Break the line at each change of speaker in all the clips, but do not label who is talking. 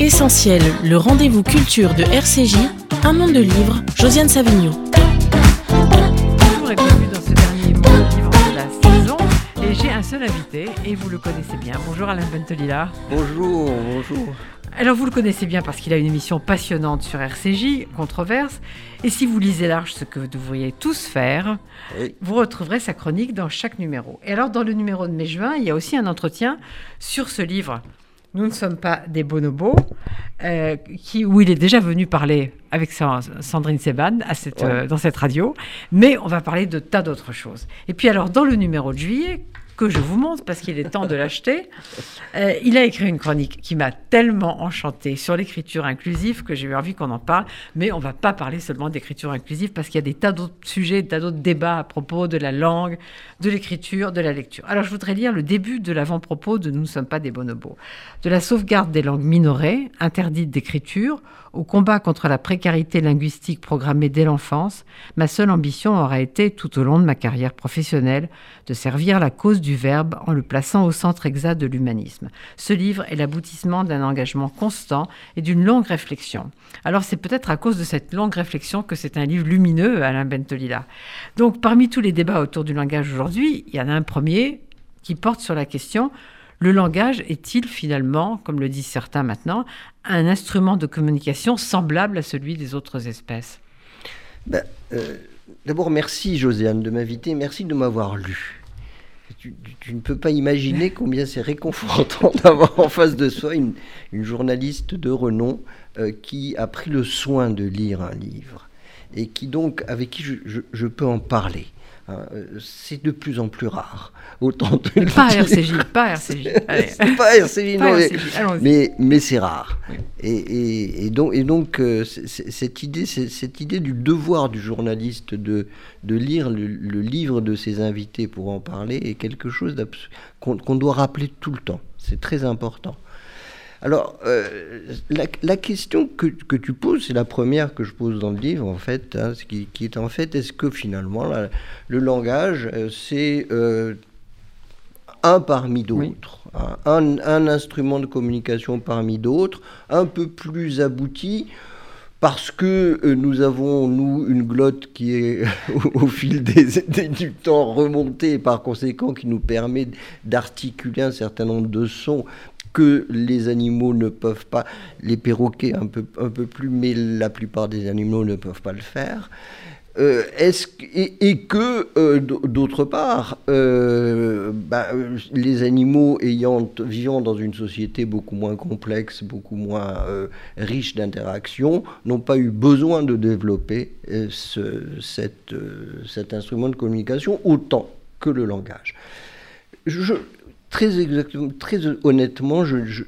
Essentiel, le rendez-vous culture de RCJ, un monde de livres, Josiane Savigno.
Toujours écolu dans ce dernier monde de livres de la saison. Et j'ai un seul invité, et vous le connaissez bien. Bonjour Alain Bentelila.
Bonjour, bonjour.
Alors vous le connaissez bien parce qu'il a une émission passionnante sur RCJ, Controverse. Et si vous lisez large, ce que vous devriez tous faire,
Oui.
vous retrouverez sa chronique dans chaque numéro. Et alors dans le numéro de mai-juin, il y a aussi un entretien sur ce livre. Nous ne sommes pas des bonobos, euh, qui, où il est déjà venu parler avec sa- Sandrine Seban à cette,
Ouais.
euh, dans cette radio, mais on va parler de tas d'autres choses. Et puis alors dans le numéro de juillet, que je vous montre parce qu'il est temps de l'acheter, euh, il a écrit une chronique qui m'a tellement enchantée sur l'écriture inclusive que j'ai eu envie qu'on en parle. Mais on va pas parler seulement d'écriture inclusive parce qu'il y a des tas d'autres sujets, des tas d'autres débats à propos de la langue, de l'écriture, de la lecture. Alors je voudrais lire le début de l'avant-propos de Nous ne sommes pas des bonobos. De la sauvegarde des langues minorées, interdites d'écriture, au combat contre la précarité linguistique programmée dès l'enfance, ma seule ambition aura été, tout au long de ma carrière professionnelle, de servir la cause du verbe en le plaçant au centre exact de l'humanisme. Ce livre est l'aboutissement d'un engagement constant et d'une longue réflexion. Alors c'est peut-être à cause de cette longue réflexion que c'est un livre lumineux, Alain Bentolila. Donc parmi tous les débats autour du langage aujourd'hui, il y en a un premier qui porte sur la question le langage est-il finalement, comme le disent certains maintenant, un instrument de communication semblable à celui des autres espèces?
Ben, euh, D'abord, merci Josiane de m'inviter, merci de m'avoir lu. Tu, ne peux pas imaginer combien c'est réconfortant d'avoir en face de soi une, journaliste de renom euh, qui a pris le soin de lire un livre et qui donc avec qui je peux en parler. Euh, c'est de plus en plus rare. Autant te
Pas. RCJ, pas RCJ. Allez.
Pas RCJ,
Pas
mais-
RCJ,
mais, mais c'est rare. Et, et- et donc, et donc euh, cette, idée, c'est- cette idée du devoir du journaliste de, de lire le, le livre de ses invités pour en parler est quelque chose qu'on doit rappeler tout le temps. C'est très important. Alors, euh, la, la question que, que tu poses, c'est la première que je pose dans le livre, en fait, hein, qui, qui est en fait, est-ce que finalement, la- le langage, euh, c'est euh, un parmi d'autres, hein, un, un instrument de communication parmi d'autres, un peu plus abouti, parce que euh, nous avons, nous, une glotte qui est au, au fil des, des- du temps remontée, et par conséquent qui nous permet d'articuler un certain nombre de sons que les animaux ne peuvent pas, les perroquets un peu, un peu plus, mais la plupart des animaux ne peuvent pas le faire. Euh, est-ce et, et que, euh, d'autre part, euh, bah, les animaux ayant, vivant dans une société beaucoup moins complexe, beaucoup moins riche d'interactions, n'ont pas eu besoin de développer cet instrument de communication autant que le langage. Je, très exactement, très honnêtement, je,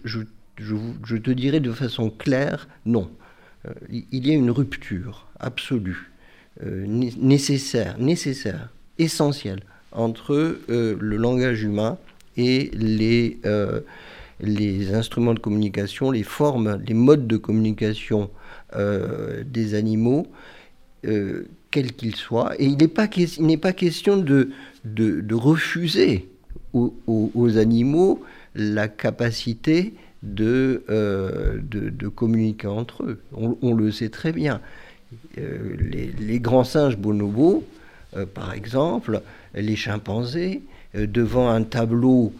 te dirais de façon claire, non. Euh, il- y a une rupture absolue euh, né- nécessaire, nécessaire, essentielle entre euh, le langage humain et les, instruments de communication, les formes, les modes de communication des animaux, quels qu'ils soient. Et il n'est pas, pas question de refuser aux, aux- aux animaux la capacité de, euh, de, de communiquer entre eux. On, le sait très bien. Euh, les, grands singes bonobos, euh, par exemple, les chimpanzés, devant un tableau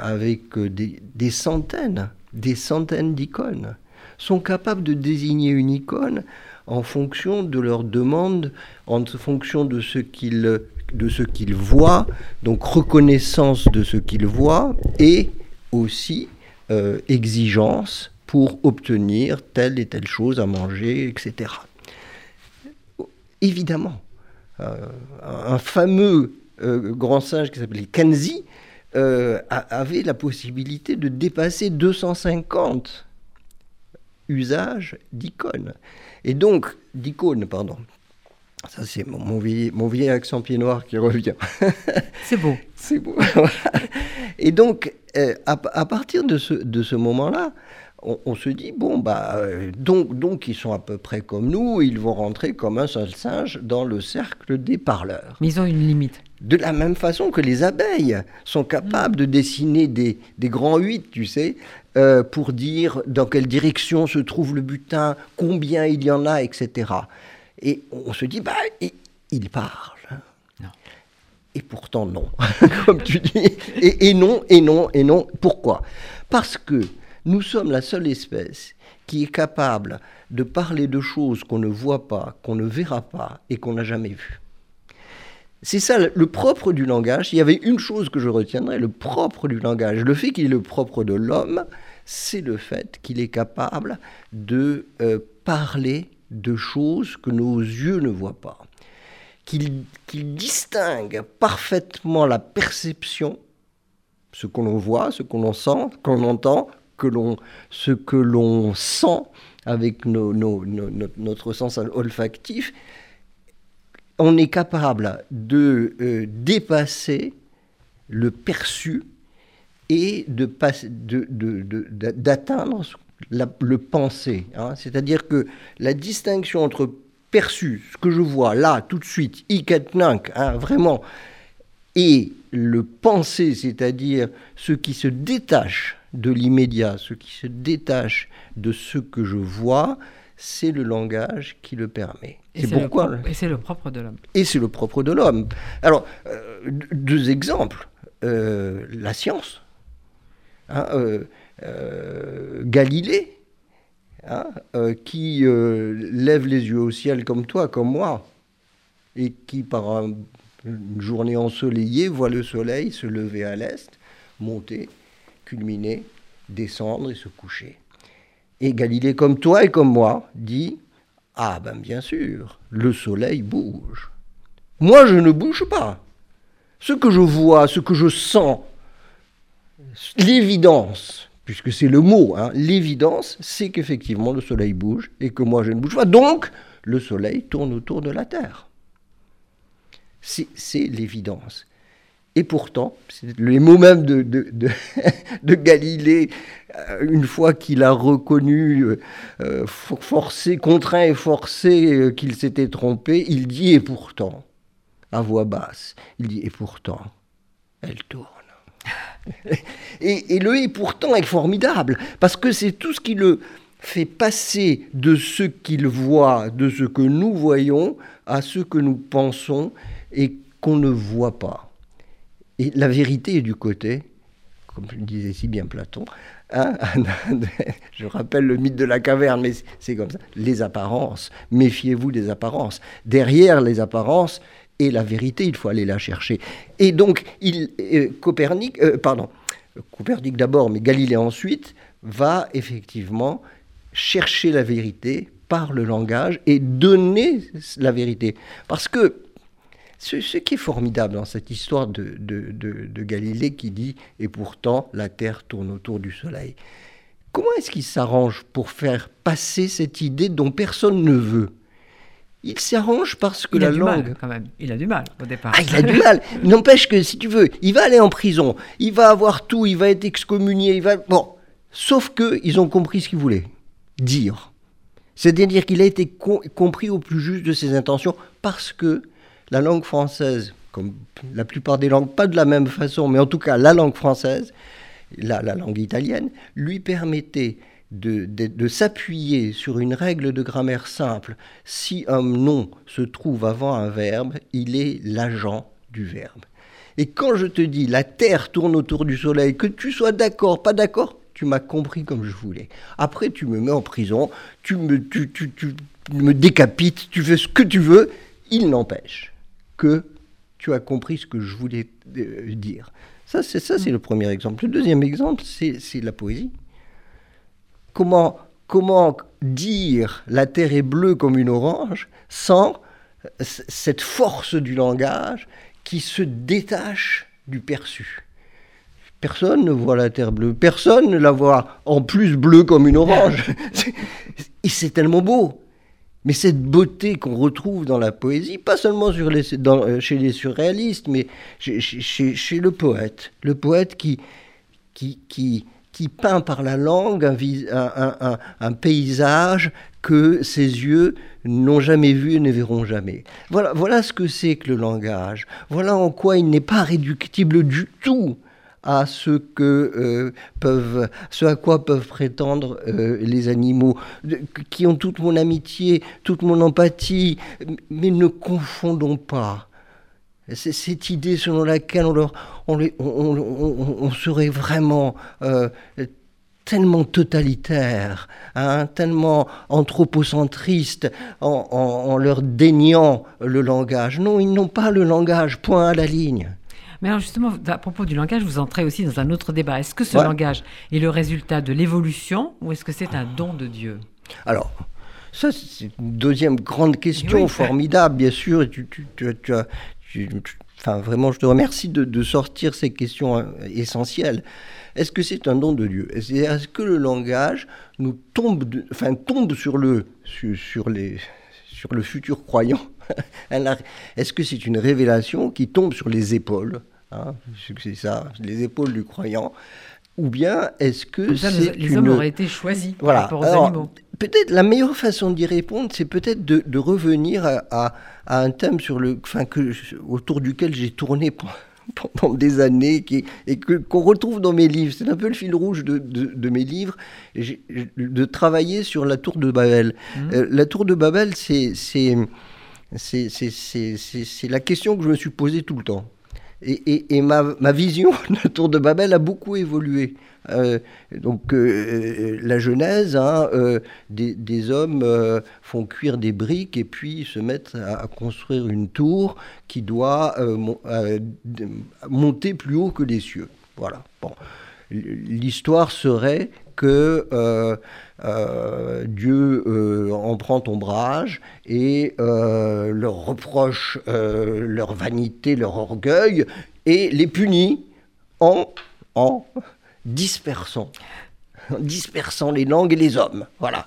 avec des, des centaines, des centaines d'icônes, sont capables de désigner une icône en fonction de leur demande, en fonction de ce qu'ils de ce qu'ils voient, donc reconnaissance de ce qu'ils voient et aussi euh, exigence pour obtenir telle et telle chose à manger, etc. Évidemment, euh, un fameux euh, grand singe qui s'appelait Kanzi avait la possibilité de dépasser 250 usages d'icônes. Et donc, d'icônes, pardon. Ça, c'est mon, mon vieil, mon vieil accent pied noir qui revient.
C'est beau.
C'est beau. Et donc, euh, à, à partir de ce, de ce moment-là, on, on se dit, bon, bah, euh, donc, donc, ils sont à peu près comme nous, ils vont rentrer comme un seul singe dans le cercle des parleurs.
Mais ils ont une limite.
De la même façon que les abeilles sont capables de dessiner des, des grands huit, tu sais, euh, pour dire dans quelle direction se trouve le butin, combien il y en a, etc. Et on se dit, bah, il, il parle.
Non.
Et pourtant non, comme tu dis. Et, et non, et non, et non. Pourquoi? Parce que nous sommes la seule espèce qui est capable de parler de choses qu'on ne voit pas, qu'on ne verra pas et qu'on n'a jamais vues. C'est ça le propre du langage. Il y avait une chose que je retiendrai, le propre du langage, le fait qu'il est le propre de l'homme, c'est le fait qu'il est capable de euh, parler de choses que nos yeux ne voient pas. Qu'il qu'il distingue parfaitement la perception, ce que l'on voit, ce qu'on sent, qu'on entend, que ce que l'on sent avec notre sens olfactif, on est capable de euh, dépasser le perçu et de d'atteindre de, le pensé. Hein. C'est-à-dire que la distinction entre perçu, ce que je vois là, tout de suite, ikatnink, hein, vraiment, et le pensé, c'est-à-dire ce qui se détache de l'immédiat, ce qui se détache de ce que je vois, c'est le langage qui le permet.
C'est pourquoi. Le, et c'est le propre de l'homme.
Et c'est le propre de l'homme. Alors, euh, deux exemples. Euh, la science. Hein, euh Galilée, hein, euh, qui lève les yeux au ciel comme toi, comme moi, et qui, par un, une journée ensoleillée, voit le soleil se lever à l'est, monter, culminer, descendre et se coucher. Et Galilée, comme toi et comme moi, dit Ah ben bien sûr, le soleil bouge. Moi, je ne bouge pas. Ce que je vois, ce que je sens, l'évidence, puisque c'est le mot, hein, l'évidence, c'est qu'effectivement le soleil bouge et que moi je ne bouge pas. Donc, le soleil tourne autour de la Terre. C'est l'évidence. Et pourtant, les mots même de, Galilée, euh, une fois qu'il a reconnu, euh, euh, forcé, contraint et forcé qu'il s'était trompé, il dit et pourtant, à voix basse, il dit et pourtant, elle tourne. et, le et pourtant est formidable, parce que c'est tout ce qui le fait passer de ce qu'il voit, de ce que nous voyons, à ce que nous pensons et qu'on ne voit pas. Et la vérité est du côté, comme le disait si bien Platon, hein, je rappelle le mythe de la caverne, mais c'est comme ça, les apparences, méfiez-vous des apparences. Derrière les apparences et la vérité, il faut aller la chercher. Et donc, il, euh, Copernic, euh, pardon, Copernic d'abord, mais Galilée ensuite, va effectivement chercher la vérité par le langage et donner la vérité. Parce que ce, qui est formidable dans cette histoire de, de, Galilée qui dit « et pourtant la Terre tourne autour du Soleil ». Comment est-ce qu'il s'arrange pour faire passer cette idée dont personne ne veut? Il s'arrange parce que
il
la
a du
langue.
Mal, quand même. Il a du mal au départ.
Ah, il a du mal. N'empêche que, si tu veux, il va aller en prison, il va avoir tout, il va être excommunié, il va. Bon. Sauf qu'ils ont compris ce qu'il voulait dire. C'est-à-dire qu'il a été compris au plus juste de ses intentions parce que la langue française, comme la plupart des langues, pas de la même façon, mais en tout cas la langue française, la, la langue italienne, lui permettait de, de, s'appuyer sur une règle de grammaire simple. Si un nom se trouve avant un verbe, il est l'agent du verbe. Et quand je te dis la Terre tourne autour du Soleil, que tu sois d'accord, pas d'accord, tu m'as compris comme je voulais. Après, tu me mets en prison, tu me, tu, tu, tu me décapites, tu fais ce que tu veux, il n'empêche que tu as compris ce que je voulais euh, dire. Ça, c'est ça, c'est le premier exemple. Le deuxième exemple, c'est la poésie. Comment, comment dire la terre est bleue comme une orange sans cette force du langage qui se détache du perçu? Personne ne voit la terre bleue, personne ne la voit en plus bleue comme une orange. Et c'est tellement beau. Mais cette beauté qu'on retrouve dans la poésie, pas seulement sur les, dans, euh, chez les surréalistes, mais chez, chez, chez, le poète, le poète qui, qui, qui qui peint par la langue un, paysage que ses yeux n'ont jamais vu et ne verront jamais. Voilà, voilà ce que c'est que le langage. Voilà en quoi il n'est pas réductible du tout à ce que euh, peuvent, ce à quoi peuvent prétendre euh, les animaux, qui ont toute mon amitié, toute mon empathie, mais ne confondons pas. C'est cette idée selon laquelle on, leur, on, on, serait vraiment euh, tellement totalitaire, hein, tellement anthropocentriste en, en, leur déniant le langage. Non, ils n'ont pas le langage, point à la ligne.
Mais alors justement, à propos du langage, vous entrez aussi dans un autre débat. Est-ce que ce langage est le résultat de l'évolution ou est-ce que c'est un don de Dieu?
Alors, ça, c'est une deuxième grande question formidable, bien sûr. Tu, tu, tu, enfin, vraiment, je te remercie de, sortir ces questions hein, essentielles. Est-ce que c'est un don de Dieu? Est-ce que le langage nous tombe, enfin, tombe sur le, sur les, sur le futur croyant? Est-ce que c'est une révélation qui tombe sur les épaules? Hein, C'est ça, les épaules du croyant. Ou bien est-ce que c'est
les hommes auraient été choisis voilà. par rapport aux animaux
Peut-être la meilleure façon d'y répondre, c'est peut-être de, revenir à, un thème sur le, enfin, que, autour duquel j'ai tourné pendant des années qui, et que, qu'on retrouve dans mes livres. C'est un peu le fil rouge de, de, mes livres, de travailler sur la tour de Babel. Mmh. Euh, la tour de Babel, c'est, c'est, c'est la question que je me suis posée tout le temps. Et, ma, vision de la tour de Babel a beaucoup évolué. Euh, donc euh, la Genèse, hein, euh, des, des, hommes font cuire des briques et puis se mettent à, construire une tour qui doit monter plus haut que les cieux. Voilà. Bon. L'histoire serait que euh, euh, Dieu euh, en prend ombrage et leur reproche leur vanité, leur orgueil et les punit en, en dispersant, dispersant les langues et les hommes. Voilà.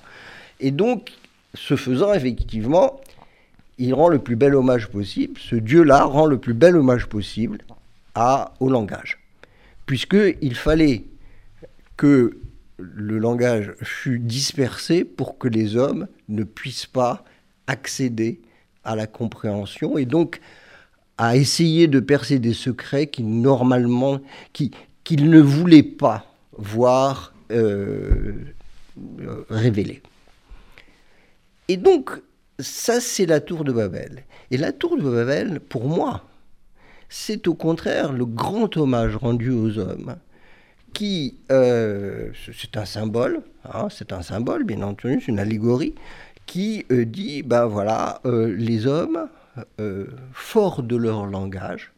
Et donc, ce faisant, effectivement, il rend le plus bel hommage possible, ce Dieu-là rend le plus bel hommage possible à, au langage. Puisqu'il fallait que le langage fut dispersé pour que les hommes ne puissent pas accéder à la compréhension et donc à essayer de percer des secrets qui normalement qui qu'ils ne voulaient pas voir euh, révélés. Et donc ça c'est la tour de Babel. Et la tour de Babel, pour moi, c'est au contraire le grand hommage rendu aux hommes qui, euh, c'est un symbole, hein, c'est un symbole bien entendu, c'est une allégorie, qui euh, dit, ben voilà, euh, les hommes, forts de leur langage,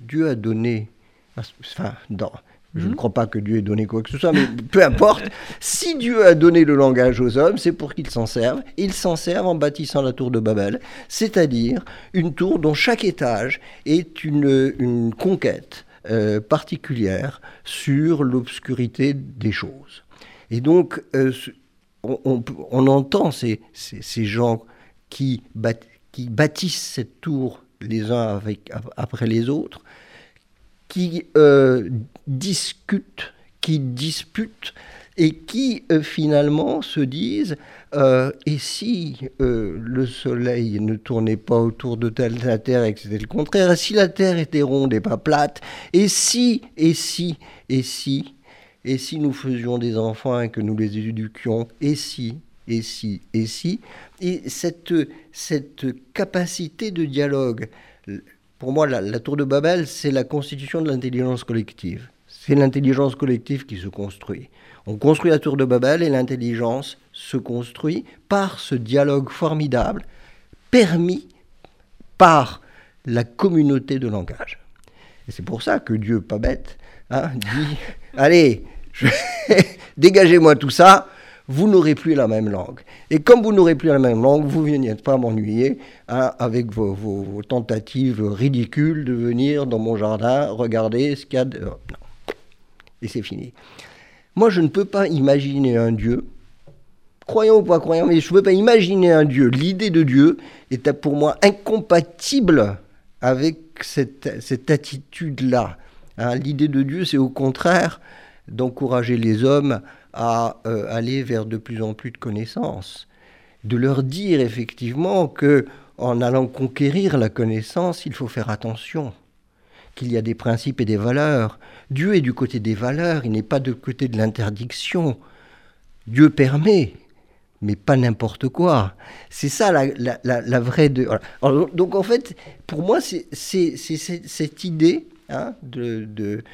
Dieu a donné, enfin, dans, je ne mhm. crois pas que Dieu ait donné quoi que ce soit, mais peu importe. Si Dieu a donné le langage aux hommes, c'est pour qu'ils s'en servent. Ils s'en servent en bâtissant la tour de Babel, c'est-à-dire une tour dont chaque étage est une, une conquête euh, particulière sur l'obscurité des choses. Et donc, euh, on, entend ces, ces, gens qui, qui, bâtissent cette tour les uns après les autres, qui euh, discutent, qui disputent et qui finalement se disent euh, et si euh, le Soleil ne tournait pas autour de la Terre et que c'était le contraire, si la Terre était ronde et pas plate, et si, et si, et si, et si nous faisions des enfants et que nous les éduquions, et si, et si, et si, et cette, cette capacité de dialogue, pour moi, la tour de Babel, c'est la constitution de l'intelligence collective. C'est l'intelligence collective qui se construit. On construit la tour de Babel et l'intelligence se construit par ce dialogue formidable permis par la communauté de langage. Et c'est pour ça que Dieu, pas bête, hein, dit Allez, dégagez-moi tout ça, vous n'aurez plus la même langue. Et comme vous n'aurez plus la même langue, vous ne venez pas m'ennuyer hein, avec vos, tentatives ridicules de venir dans mon jardin regarder ce qu'il y a. De... Non. Et c'est fini. Moi, je ne peux pas imaginer un Dieu, croyant ou pas croyant, mais je ne peux pas imaginer un Dieu. L'idée de Dieu est pour moi incompatible avec cette, attitude-là. Hein. L'idée de Dieu, c'est au contraire d'encourager les hommes à euh, aller vers de plus en plus de connaissances, de leur dire effectivement que en allant conquérir la connaissance, il faut faire attention, qu'il y a des principes et des valeurs. Dieu est du côté des valeurs, il n'est pas du côté de l'interdiction. Dieu permet, mais pas n'importe quoi. C'est ça la, vraie... Donc en fait, pour moi, c'est cette idée hein, de, de,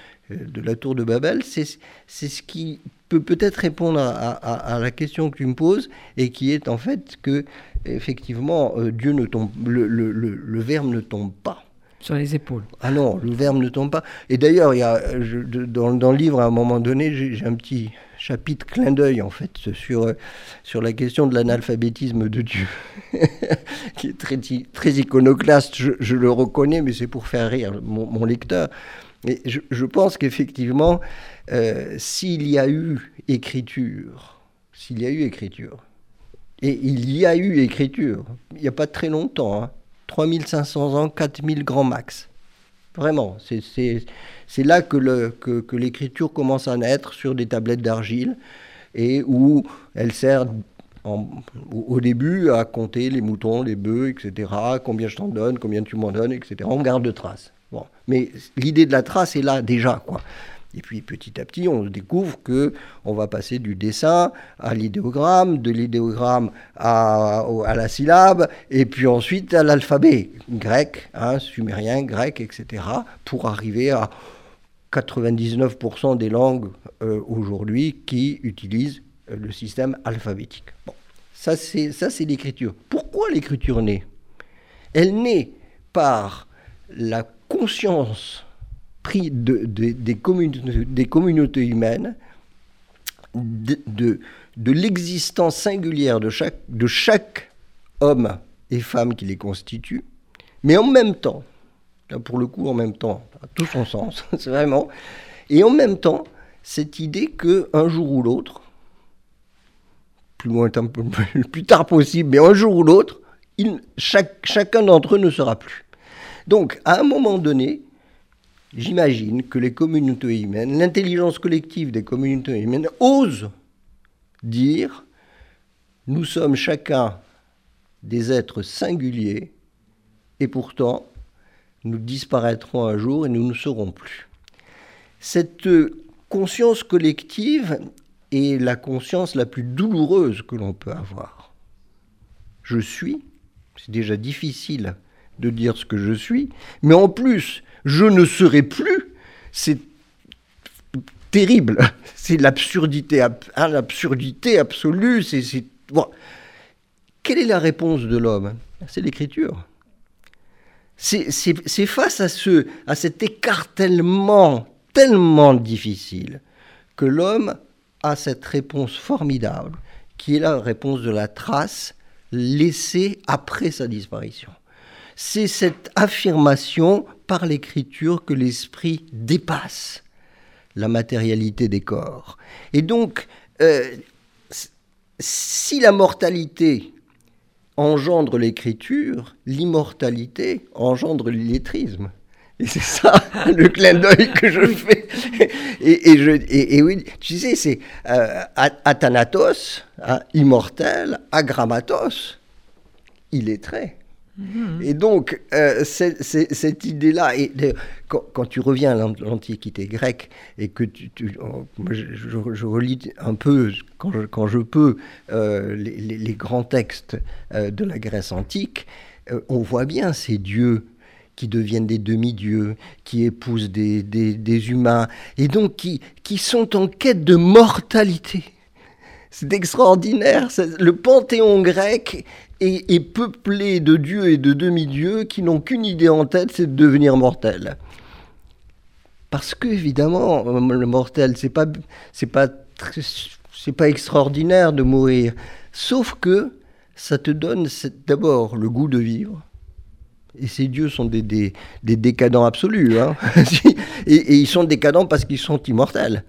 la tour de Babel, c'est ce qui peut peut-être répondre à, la question que tu me poses, et qui est en fait que, effectivement, euh, Dieu ne tombe, le, le, verbe ne tombe pas.
Sur les épaules.
Ah non, le verbe ne tombe pas. Et d'ailleurs, il y a, dans, le livre, à un moment donné, j'ai un petit chapitre clin d'œil, en fait, sur, sur la question de l'analphabétisme de Dieu, qui est très, très iconoclaste, je, le reconnais, mais c'est pour faire rire mon, lecteur. Mais je, pense qu'effectivement, euh, s'il y a eu écriture, s'il y a eu écriture, et il y a eu écriture, il n'y a pas très longtemps, 3500 hein, ans, 4000 grands max. Vraiment, c'est là que, que, l'écriture commence à naître sur des tablettes d'argile et où elle sert au début à compter les moutons, les bœufs, etc. Combien je t'en donne, combien tu m'en donnes, etc. On garde de traces. Bon. Mais l'idée de la trace est là déjà. quoi. Et puis petit à petit, on découvre que on va passer du dessin à l'idéogramme, de l'idéogramme à, la syllabe, et puis ensuite à l'alphabet grec, hein, sumérien, grec, etc., pour arriver à 99% des langues euh, aujourd'hui qui utilisent euh, le système alphabétique. Bon, ça c'est ça c'est l'écriture. Pourquoi l'écriture naît? Elle naît par la conscience pris de, des, des, communautés, humaines, de, de, l'existence singulière de chaque, de chaque homme et femme qui les constitue, mais en même temps, pour le coup en même temps, tout son sens, c'est vraiment, et en même temps, cette idée que un jour ou l'autre, plus lointain, plus tard possible, mais un jour ou l'autre, chaque, chacun d'entre eux ne sera plus. Donc, à un moment donné, j'imagine que les communautés humaines, l'intelligence collective des communautés humaines, ose dire nous sommes chacun des êtres singuliers et pourtant nous disparaîtrons un jour et nous ne serons plus. Cette conscience collective est la conscience la plus douloureuse que l'on peut avoir. Je suis, c'est déjà difficile de dire ce que je suis, mais en plus, je ne serai plus, c'est terrible. C'est l'absurdité, hein, l'absurdité absolue. C'est, Quelle est la réponse de l'homme? C'est l'écriture. C'est, face à, ce, à cet écartèlement tellement difficile que l'homme a cette réponse formidable, qui est la réponse de la trace laissée après sa disparition c'est cette affirmation par l'écriture que l'esprit dépasse la matérialité des corps. Et donc, euh, si la mortalité engendre l'écriture, l'immortalité engendre l'illettrisme. Et c'est ça le clin d'œil que je fais. Et, je, et, oui, tu sais, c'est euh, Athanatos, hein, immortel, agrammatos, illettré. Et donc, euh, cette idée-là, quand, tu reviens à l'Antiquité grecque et que je, relis un peu, quand je, peux, euh, les, grands textes euh, de la Grèce antique, on voit bien ces dieux qui deviennent des demi-dieux, qui épousent des, des, humains, et donc qui, qui sont en quête de mortalité. C'est extraordinaire. Le panthéon grec est, peuplé de dieux et de demi-dieux qui n'ont qu'une idée en tête, c'est de devenir mortel. Parce que évidemment, le mortel, c'est pas, c'est pas, c'est pas extraordinaire de mourir. Sauf que ça te donne d'abord le goût de vivre. Et ces dieux sont des, des, décadents absolus. Hein. et, ils sont décadents parce qu'ils sont immortels.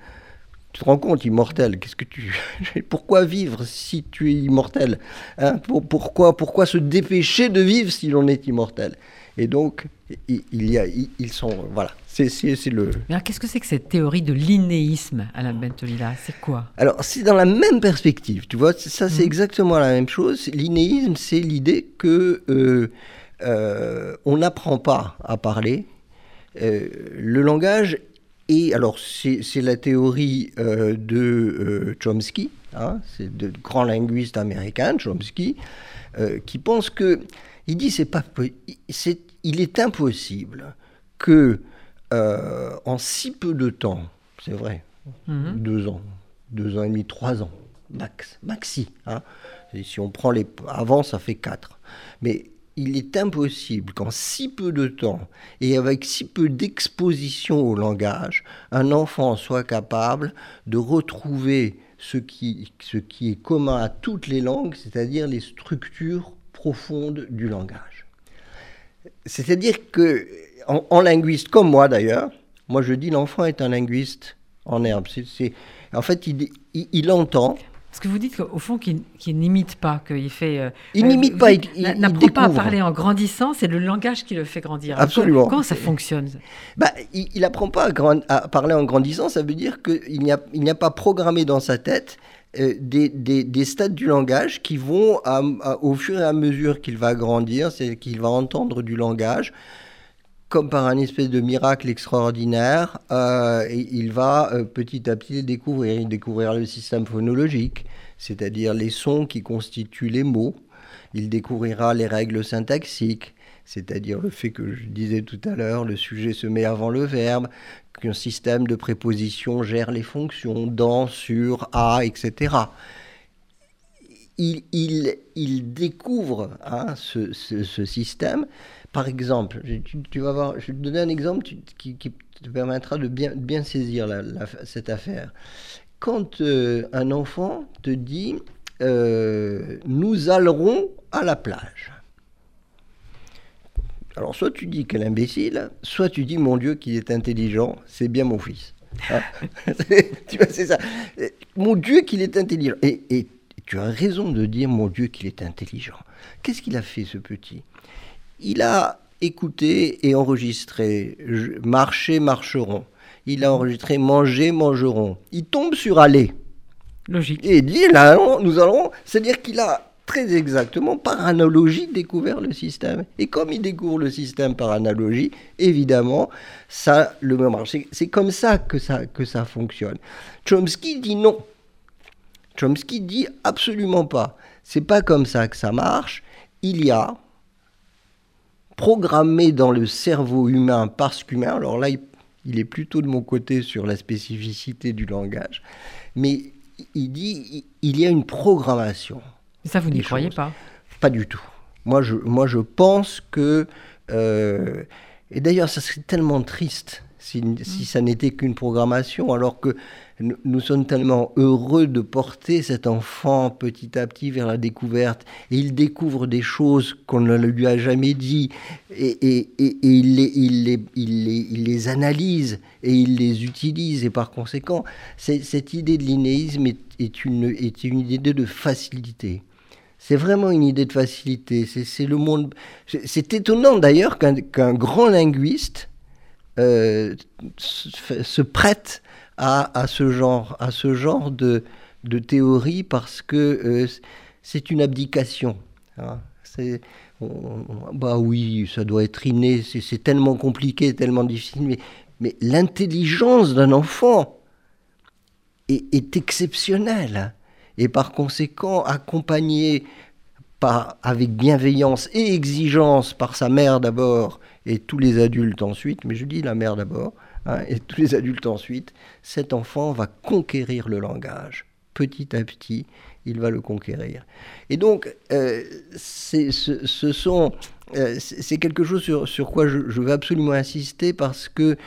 Tu te rends compte, immortel, qu'est-ce que tu... Pourquoi vivre si tu es immortel hein? Pourquoi, pourquoi se dépêcher de vivre si l'on est immortel? Et donc, il y a, ils sont... Voilà, C'est, le...
Mais qu'est-ce que c'est que cette théorie de l'innéisme, Alain Bentolila C'est quoi?
Alors, c'est dans la même perspective, tu vois, ça c'est mmh. exactement la même chose. L'innéisme, c'est l'idée que euh, euh, on n'apprend pas à parler. Euh, le langage est, alors c'est, la théorie de Chomsky, hein, c'est de grand linguiste américain, Chomsky, qui pense que, il dit c'est pas, c'est, il est impossible que euh, en si peu de temps, c'est vrai, mhm. deux ans, deux ans et demi, trois ans, max, maxi. Hein. si on prend les... Avant, ça fait quatre. Mais il est impossible qu'en si peu de temps et avec si peu d'exposition au langage, un enfant soit capable de retrouver ce qui, ce qui est commun à toutes les langues, c'est-à-dire les structures profondes du langage. C'est-à-dire que en, linguiste, comme moi d'ailleurs, moi je dis l'enfant est un linguiste en herbe. En fait, il, il, entend.
Parce que vous dites qu'au fond, qu'il, n'imite pas, qu'il fait. Euh,
il n'imite pas, il,
n'apprend pas à parler en grandissant, c'est le langage qui le fait grandir.
Absolument.
Comment ça fonctionne?
Bah, Il n'apprend pas à, parler en grandissant, ça veut dire qu'il n'y a, il n'y a pas programmé dans sa tête euh, des, des, des, stades du langage qui vont, au fur et à mesure qu'il va grandir, c'est qu'il va entendre du langage, comme par un espèce de miracle extraordinaire, euh, il va euh, petit à petit découvrir, découvrir le système phonologique, c'est-à-dire les sons qui constituent les mots. Il découvrira les règles syntaxiques, c'est-à-dire le fait que je disais tout à l'heure, le sujet se met avant le verbe, qu'un système de préposition gère les fonctions dans, sur, à, etc. Il découvre hein, ce, ce, système par exemple, tu, vas voir, je vais te donner un exemple qui, te permettra de bien, bien saisir cette affaire. Quand euh, un enfant te dit euh, nous allerons à la plage. Alors soit tu dis est imbécile, soit tu dis mon Dieu qu'il est intelligent, c'est bien mon fils. Ah. tu vois, c'est ça. Mon Dieu qu'il est intelligent. Et tu as raison de dire mon Dieu qu'il est intelligent. Qu'est-ce qu'il a fait ce petit? Il a écouté et enregistré marcher, marcheront. Il a enregistré manger, mangeront. Il tombe sur aller.
Logique.
Et il dit là, nous allons. C'est-à-dire qu'il a très exactement, par analogie, découvert le système. Et comme il découvre le système par analogie, évidemment, ça le marche. C'est comme ça que, ça que ça fonctionne. Chomsky dit non. Chomsky dit absolument pas. C'est pas comme ça que ça marche. Il y a programmé dans le cerveau humain parce qu'humain. Alors là, il, est plutôt de mon côté sur la spécificité du langage. Mais il dit il y a une programmation.
Ça, vous n'y croyez pas?
Pas du tout. Moi, je, moi, je pense que. Euh, et d'ailleurs, ça serait tellement triste si, si mm. ça n'était qu'une programmation, alors que nous sommes tellement heureux de porter cet enfant petit à petit vers la découverte. Et il découvre des choses qu'on ne lui a jamais dit. Et, et, et, il, les, il, les, il, les, il, les, analyse et il les utilise. Et par conséquent, cette idée de l'innéisme est, est, une, est une idée de facilité. C'est vraiment une idée de facilité. C'est le monde. C'est étonnant d'ailleurs qu'un grand linguiste euh, se prête à, ce genre, à ce genre de, de théorie parce que euh, c'est une abdication. Hein. C'est, bah oui, ça doit être inné, c'est, tellement compliqué, tellement difficile, mais, mais l'intelligence d'un enfant est, est exceptionnelle. Hein. Et par conséquent, accompagné avec bienveillance et exigence par sa mère d'abord et tous les adultes ensuite, mais je dis la mère d'abord, Hein, et tous les adultes ensuite, cet enfant va conquérir le langage. Petit à petit, il va le conquérir. Et donc, euh, c'est ce, euh, c'est quelque chose sur, sur quoi je, veux absolument insister parce que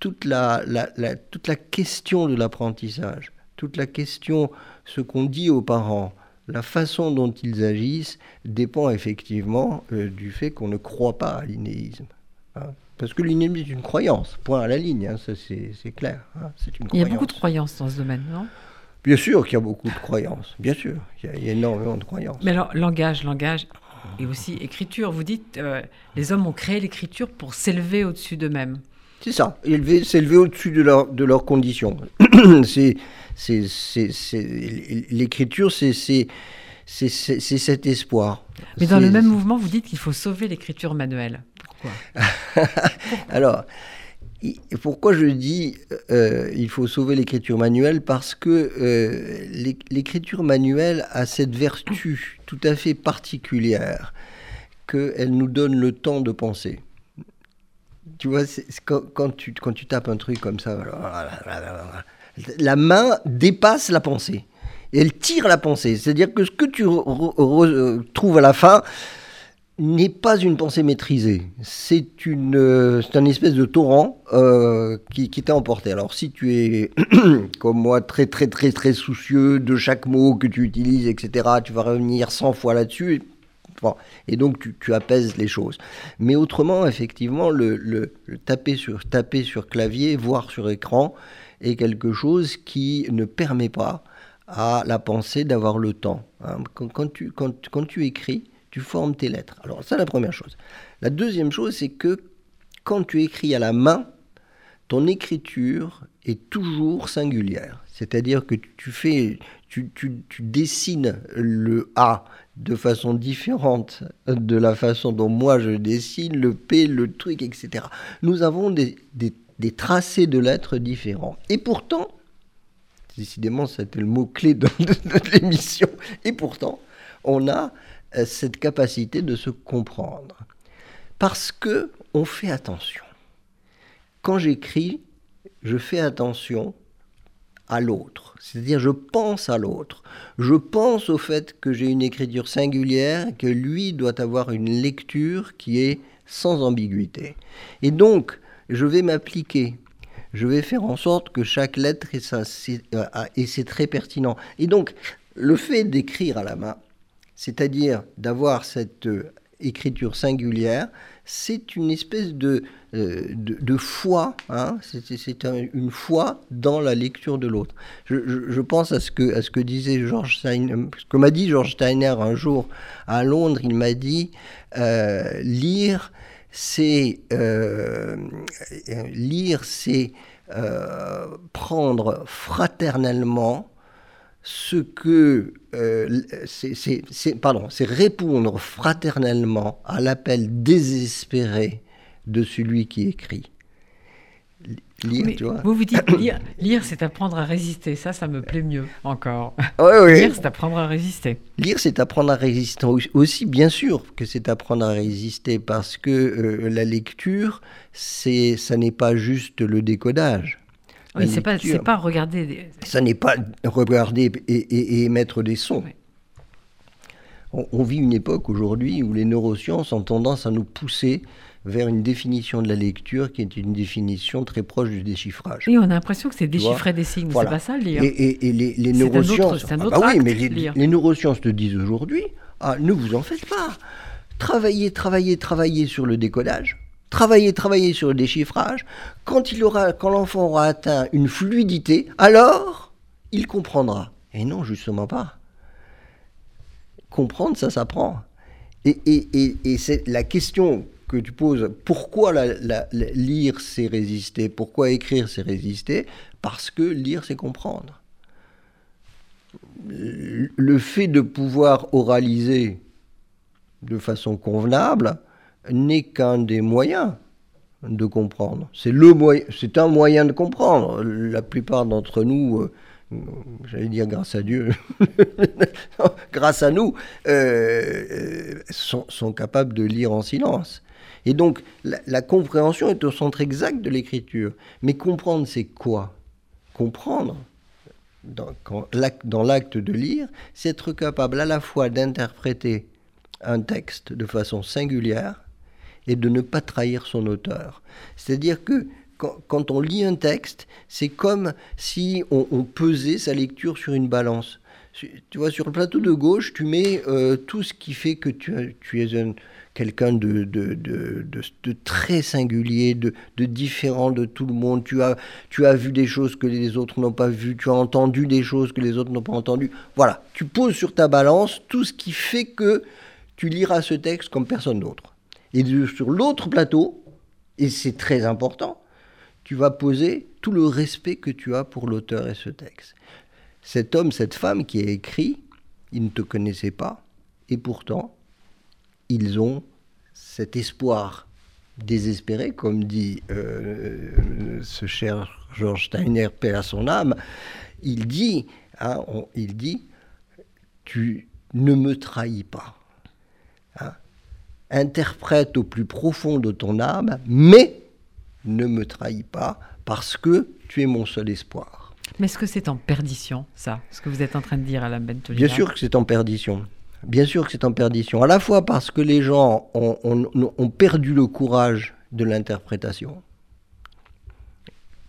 toute, la, la, toute la question de l'apprentissage, toute la question, ce qu'on dit aux parents, la façon dont ils agissent dépend effectivement euh, du fait qu'on ne croit pas à l'innéisme. Hein. Parce que l'innémisme est une croyance, point à la ligne, hein, ça c'est clair. Hein, une
il y a beaucoup de croyances dans ce domaine, non?
Bien sûr qu'il y a beaucoup de croyances, bien sûr, il y, a, énormément de croyances.
Mais alors, langage, langage, et aussi écriture. Vous dites, euh, les hommes ont créé l'écriture pour s'élever au-dessus d'eux-mêmes.
C'est ça, élever, s'élever au-dessus de, leur, de leurs conditions. c'est- l'écriture, c'est, cet espoir.
Mais dans le même mouvement, vous dites qu'il faut sauver l'écriture manuelle. Pourquoi?
Alors, pourquoi je dis euh, il faut sauver l'écriture manuelle? Parce que euh, l'é- l'écriture manuelle a cette vertu tout à fait particulière qu'elle nous donne le temps de penser. Tu vois, quand, quand tu, quand tu tapes un truc comme ça, la main dépasse la pensée. Elle tire la pensée. C'est-à-dire que ce que tu re- re- re- trouves à la fin, n'est pas une pensée maîtrisée. C'est une, euh, un espèce de torrent euh, qui, t'a emporté. Alors si tu es comme moi très très très très soucieux de chaque mot que tu utilises, etc., tu vas revenir 100 fois là-dessus. Et donc tu, apaises les choses. Mais autrement, effectivement, le, taper, sur, taper sur clavier, voire sur écran, est quelque chose qui ne permet pas à la pensée d'avoir le temps. hein. Quand, quand tu, quand, quand tu écris, tu formes tes lettres. Alors ça, la première chose. La deuxième chose, c'est que quand tu écris à la main, ton écriture est toujours singulière. C'est-à-dire que tu fais, tu, tu- dessines le A de façon différente de la façon dont moi je dessine le P, le truc, etc. Nous avons des, des- des tracés de lettres différents. Et pourtant, décidément, c'était le mot-clé de, l'émission, et pourtant, on a euh, cette capacité de se comprendre. Parce que on fait attention. Quand j'écris, je fais attention à l'autre. C'est-à-dire, je pense à l'autre. Je pense au fait que j'ai une écriture singulière, que lui doit avoir une lecture qui est sans ambiguïté. Et donc, je vais m'appliquer. Je vais faire en sorte que chaque lettre, et, ça, c'est, euh, et c'est très pertinent. Et donc, le fait d'écrire à la main, c'est-à-dire d'avoir cette euh, écriture singulière, c'est une espèce de, euh, de, foi, hein, c'est, c'est- c'est un- une foi dans la lecture de l'autre. Je, pense à ce, que, à ce que disait George Steiner, ce que m'a dit George Steiner un jour à Londres, il m'a dit lire, c'est euh, lire, c'est euh, prendre fraternellement ce que euh, c'est- pardon, c'est répondre fraternellement à l'appel désespéré de celui qui écrit. Lire,
Mais
tu vois.
Vous vous dites lire, lire c'est apprendre à résister. Ça, ça me plaît mieux encore.
Ouais, ouais.
Lire, c'est apprendre à résister.
Lire, c'est apprendre à résister Au- aussi, bien sûr que c'est apprendre à résister parce que euh, la lecture, c'est, ça n'est pas juste le décodage. La
Oui, c'est pas,
lecture,
c'est pas regarder. des-
Ça n'est pas regarder et, et- et émettre des sons.
Ouais.
On, on vit une époque aujourd'hui où les neurosciences ont tendance à nous pousser vers une définition de la lecture qui est une définition très proche du déchiffrage.
Oui, on a l'impression que c'est déchiffrer des signes.
Voilà.
C'est pas ça, lire.
Et, et- et les,
autre-
neurosciences, Ah
autre
bah oui, mais les, neurosciences te disent aujourd'hui, ah, ne vous en faites pas. Travaillez, travaillez, travaillez sur le décodage. Travaillez, travaillez sur le déchiffrage. Quand il aura, quand l'enfant aura atteint une fluidité, alors il comprendra. Et non, justement pas. Comprendre, ça s'apprend. Et, et, et, et c'est la question que tu poses, pourquoi lire, c'est résister? Pourquoi écrire, c'est résister? Parce que lire, c'est comprendre. Le fait de pouvoir oraliser de façon convenable n'est qu'un des moyens de comprendre. C'est le moyen, c'est un moyen de comprendre. La plupart d'entre nous, euh, j'allais dire grâce à Dieu, grâce à nous, euh, euh, sont capables de lire en silence. Et donc, la, compréhension est au centre exact de l'écriture. Mais comprendre, c'est quoi? Comprendre, dans, l'acte- de lire, c'est être capable à la fois d'interpréter un texte de façon singulière et de ne pas trahir son auteur. C'est-à-dire que quand, on lit un texte, c'est comme si on, pesait sa lecture sur une balance. Tu vois, sur le plateau de gauche, tu mets euh, tout ce qui fait que tu, tu es un- quelqu'un de, très singulier, de, différent de tout le monde. Tu as, tu as vu des choses que les autres n'ont pas vues, tu as entendu des choses que les autres n'ont pas entendues. Voilà, tu poses sur ta balance tout ce qui fait que tu liras ce texte comme personne d'autre. Et sur l'autre plateau, et c'est très important, tu vas poser tout le respect que tu as pour l'auteur et ce texte. Cet homme, cette femme qui a écrit, ils ne te connaissaient pas, et pourtant, ils ont cet espoir désespéré, comme dit euh, ce cher Georges Steiner, paix à son âme, il dit, hein, il dit, tu ne me trahis pas. Hein. Interprète au plus profond de ton âme, mais ne me trahis pas parce que tu es mon seul espoir.
Mais est-ce que c'est en perdition, ça, ce que vous êtes en train de dire, Alain
Bentolina Bien sûr que c'est en perdition. Bien sûr que c'est en perdition. À la fois parce que les gens ont, perdu le courage de l'interprétation.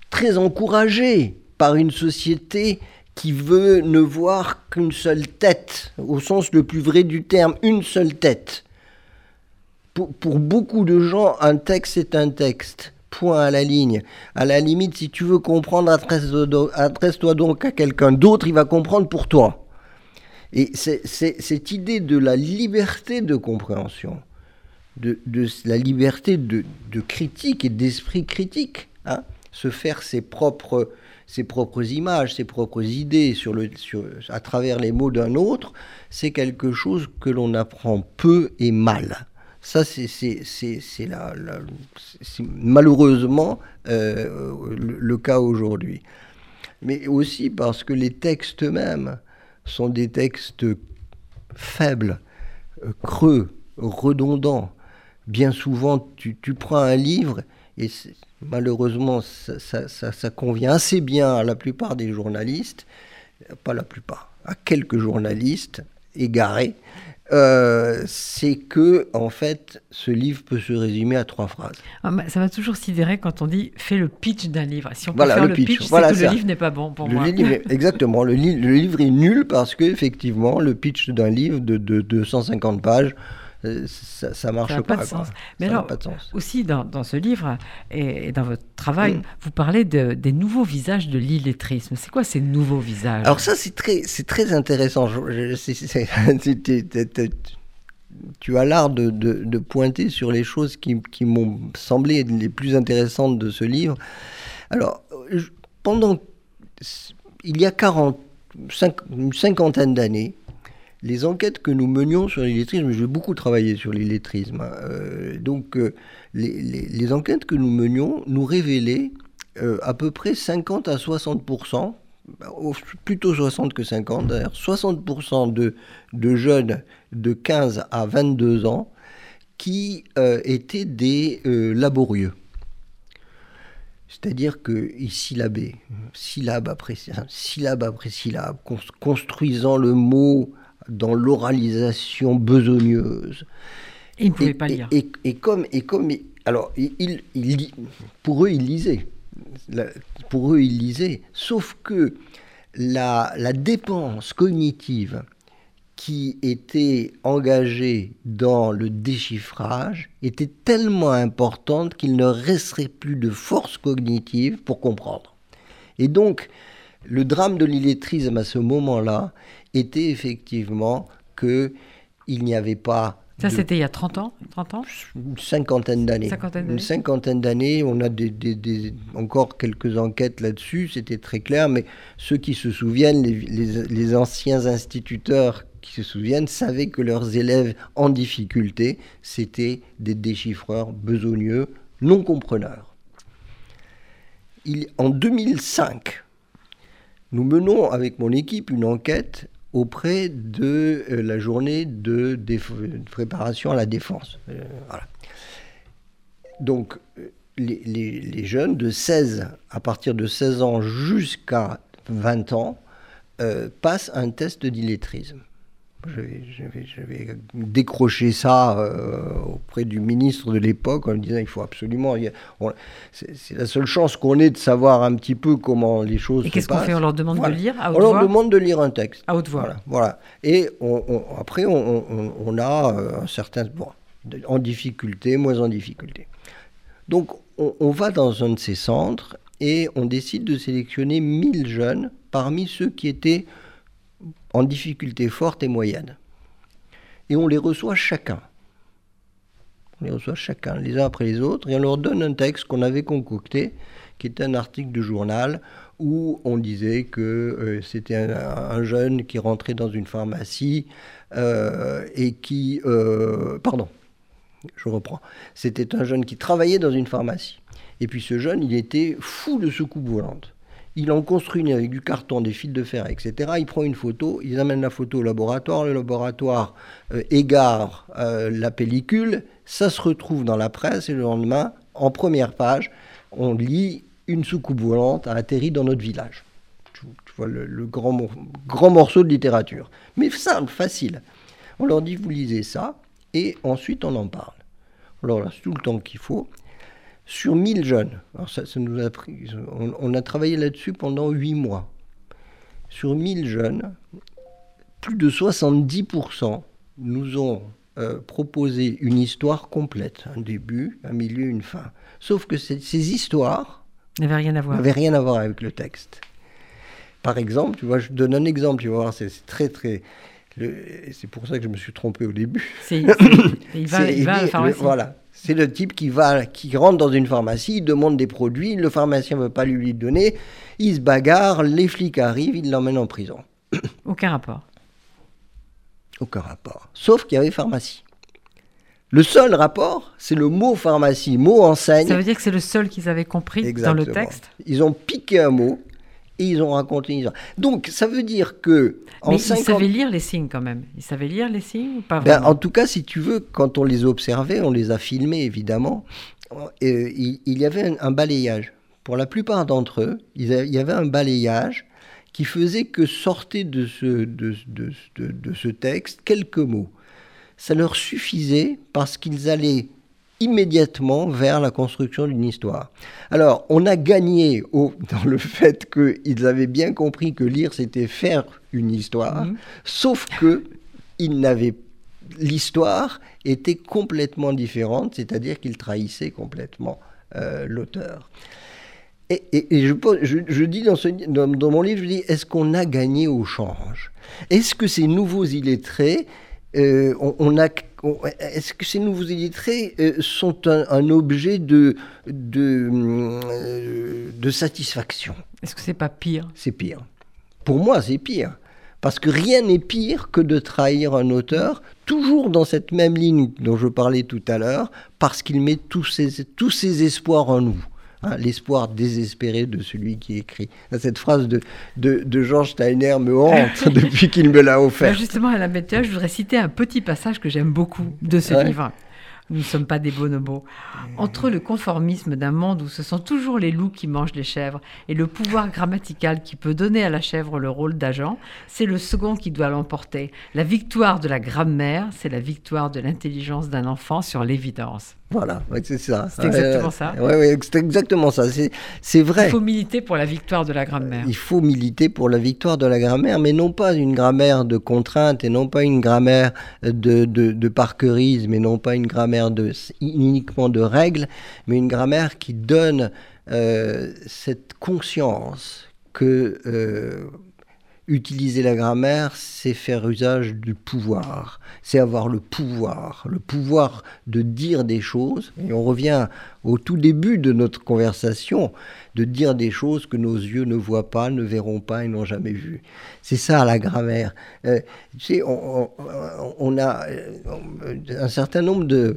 Très encouragés par une société qui veut ne voir qu'une seule tête, au sens le plus vrai du terme, une seule tête. Pour, pour beaucoup de gens, un texte est un texte point à la ligne. À la limite, si tu veux comprendre, adresse-toi donc à quelqu'un d'autre, il va comprendre pour toi. Et cette idée de la liberté de compréhension, de, la liberté de, critique et d'esprit critique, hein, se faire ses propres, images, ses propres idées sur le, à travers les mots d'un autre, c'est quelque chose que l'on apprend peu et mal. Ça, c'est malheureusement euh, le, cas aujourd'hui. Mais aussi parce que les textes eux-mêmes sont des textes faibles, euh, creux, redondants. Bien souvent, tu, prends un livre et malheureusement, ça, ça, convient assez bien à la plupart des journalistes, pas la plupart, à quelques journalistes égarés, euh, c'est que en fait, ce livre peut se résumer à trois phrases.
Ah, ça m'a toujours sidéré quand on dit fais le pitch d'un livre. Si on peut faire le, pitch, que le livre n'est pas bon pour moi.
exactement, le, le, livre est nul parce que effectivement, le pitch d'un livre de, de 250 pages ça, ça marche pas.
de sens. Mais alors, aussi dans, dans, ce livre et, dans votre travail, mm. vous parlez de, des nouveaux visages de l'illettrisme. C'est quoi ces nouveaux visages?
Alors ça, c'est très, c'est très intéressant. tu as l'art de, de, de, pointer sur les choses qui, qui m'ont semblé les plus intéressantes de ce livre. Alors, pendant... Il y a 40, une cinquantaine d'années, les enquêtes que nous menions sur l'illettrisme, j'ai beaucoup travaillé sur l'illettrisme, hein, euh, donc euh, les, enquêtes que nous menions nous révélaient euh, à peu près 50 à 60% plutôt 60 que 50 d'ailleurs, 60% de, de, jeunes de 15 à 22 ans qui étaient des laborieux. C'est-à-dire qu'ils syllabaient, syllabe après syllabe après syllabe, construisant le mot dans l'oralisation besogneuse.
Ils ne pouvaient pas lire.
Et, comme, et comme, alors, il, il, pour eux, ils lisaient. Pour eux, ils lisaient. Sauf que la, la dépense cognitive qui était engagée dans le déchiffrage était tellement importante qu'il ne resterait plus de force cognitive pour comprendre. Et donc, le drame de l'illettrisme à ce moment-là était effectivement que il n'y avait pas
ça, c'était il y a 30 ans, 30 ans?
Une cinquantaine d'années. Une cinquantaine d'années. On a des, encore quelques enquêtes là-dessus, c'était très clair, mais ceux qui se souviennent, les, les, anciens instituteurs qui se souviennent, savaient que leurs élèves en difficulté, c'était des déchiffreurs besogneux, non compreneurs. Il, en 2005, nous menons avec mon équipe une enquête auprès de euh, la journée de, préparation à la défense. Euh, Donc, euh, les, jeunes de 16, à partir de 16 ans jusqu'à 20 ans, passent un test d'illettrisme. Je vais, décrocher ça euh, auprès du ministre de l'époque en lui disant il faut absolument. C'est la seule chance qu'on ait de savoir un petit peu comment les choses
Et qu'est-ce qu'on fait? On leur demande de lire à
haute On leur demande de lire un texte.
À haute voix.
Voilà. Et après, on, a euh, un certain. Bon, en difficulté, moins en difficulté. Donc, on, va dans un de ces centres et on décide de sélectionner 1000 jeunes parmi ceux qui étaient en difficulté forte et moyenne. Et on les reçoit chacun. On les reçoit chacun, les uns après les autres, et on leur donne un texte qu'on avait concocté, qui était un article de journal où on disait que euh, c'était un, jeune qui rentrait dans une pharmacie euh, et qui... Euh, pardon, je reprends. C'était un jeune qui travaillait dans une pharmacie. Et puis ce jeune, il était fou de soucoupes volantes. Il en construit une avec du carton, des fils de fer, etc. Il prend une photo, ils amènent la photo au laboratoire, le laboratoire égare la pellicule, ça se retrouve dans la presse et le lendemain, en première page, on lit une soucoupe volante a atterri dans notre village. Tu, vois le, grand, grand morceau de littérature. Mais simple, facile. On leur dit, vous lisez ça, et ensuite on en parle. Alors là, c'est tout le temps qu'il faut. Sur 1000 jeunes, alors ça, nous a pris, on, a travaillé là-dessus pendant 8 mois. Sur 1000 jeunes, plus de 70% nous ont euh, proposé une histoire complète, un début, un milieu, une fin. Sauf que ces histoires,
n'avait rien à voir.
Rien à voir avec le texte. Par exemple, tu vois, je donne un exemple, tu vois, c'est très très. C'est pour ça que je me suis trompé au début.
il va, il va à la pharmacie.
voilà. C'est le type qui va, qui rentre dans une pharmacie, il demande des produits, le pharmacien ne veut pas lui, lui donner, il se bagarre, les flics arrivent, ils l'emmènent en prison.
Aucun rapport.
Aucun rapport. Sauf qu'il y avait pharmacie. Le seul rapport, c'est le mot pharmacie, mot enseigne.
Ça veut dire que c'est le seul qu'ils avaient compris dans le texte?
Ils ont piqué un mot et ils ont raconté une histoire. Donc, ça veut dire que...
En Mais ils savaient lire les signes quand même. Ils savaient lire les signes ou pas
ben, En tout cas, si tu veux, quand on les observait, on les a filmés évidemment, euh, il, y avait un, balayage. Pour la plupart d'entre eux, il y avait un balayage qui faisait que sortaient de ce, de, de ce texte quelques mots ça leur suffisait parce qu'ils allaient immédiatement vers la construction d'une histoire. Alors, on a gagné au, dans le fait qu'ils avaient bien compris que lire, c'était faire une histoire, mhm. sauf que ils n'avaient l'histoire était complètement différente, c'est-à-dire qu'ils trahissaient complètement euh, l'auteur. Et, je, je, dis dans, ce, dans, mon livre, je dis, est-ce qu'on a gagné au change? Est-ce que ces nouveaux illettrés euh, on, a, est-ce que ces nouveaux illettrés euh, sont un, objet de, de, euh, de satisfaction?
Est-ce que c'est pas pire?
C'est pire. Pour moi, c'est pire. Parce que rien n'est pire que de trahir un auteur, toujours dans cette même ligne dont je parlais tout à l'heure, parce qu'il met tous ses, tous ses espoirs en nous. Hein, l'espoir désespéré de celui qui écrit. Cette phrase de, de, Georges Steiner me hante depuis qu'il me l'a offert.
Justement, à la météo, je voudrais citer un petit passage que j'aime beaucoup de ce livre. Nous ne sommes pas des bonobos. Entre le conformisme d'un monde où ce sont toujours les loups qui mangent les chèvres et le pouvoir grammatical qui peut donner à la chèvre le rôle d'agent, c'est le second qui doit l'emporter. La victoire de la grammaire, c'est la victoire de l'intelligence d'un enfant sur l'évidence.
Voilà, c'est ça.
C'est exactement ça.
Oui, ouais, c'est exactement ça. C'est vrai.
Il faut militer pour la victoire de la grammaire.
Il faut militer pour la victoire de la grammaire, mais non pas une grammaire de contrainte et non pas une grammaire de, de, de parquerisme et non pas une grammaire de, uniquement de règles, mais une grammaire qui donne euh, cette conscience que euh, utiliser la grammaire, c'est faire usage du pouvoir, c'est avoir le pouvoir, le pouvoir de dire des choses. Et on revient au tout début de notre conversation, de dire des choses que nos yeux ne voient pas, ne verront pas et n'ont jamais vues. C'est ça la grammaire. Euh, tu sais, on, a euh, un certain nombre de,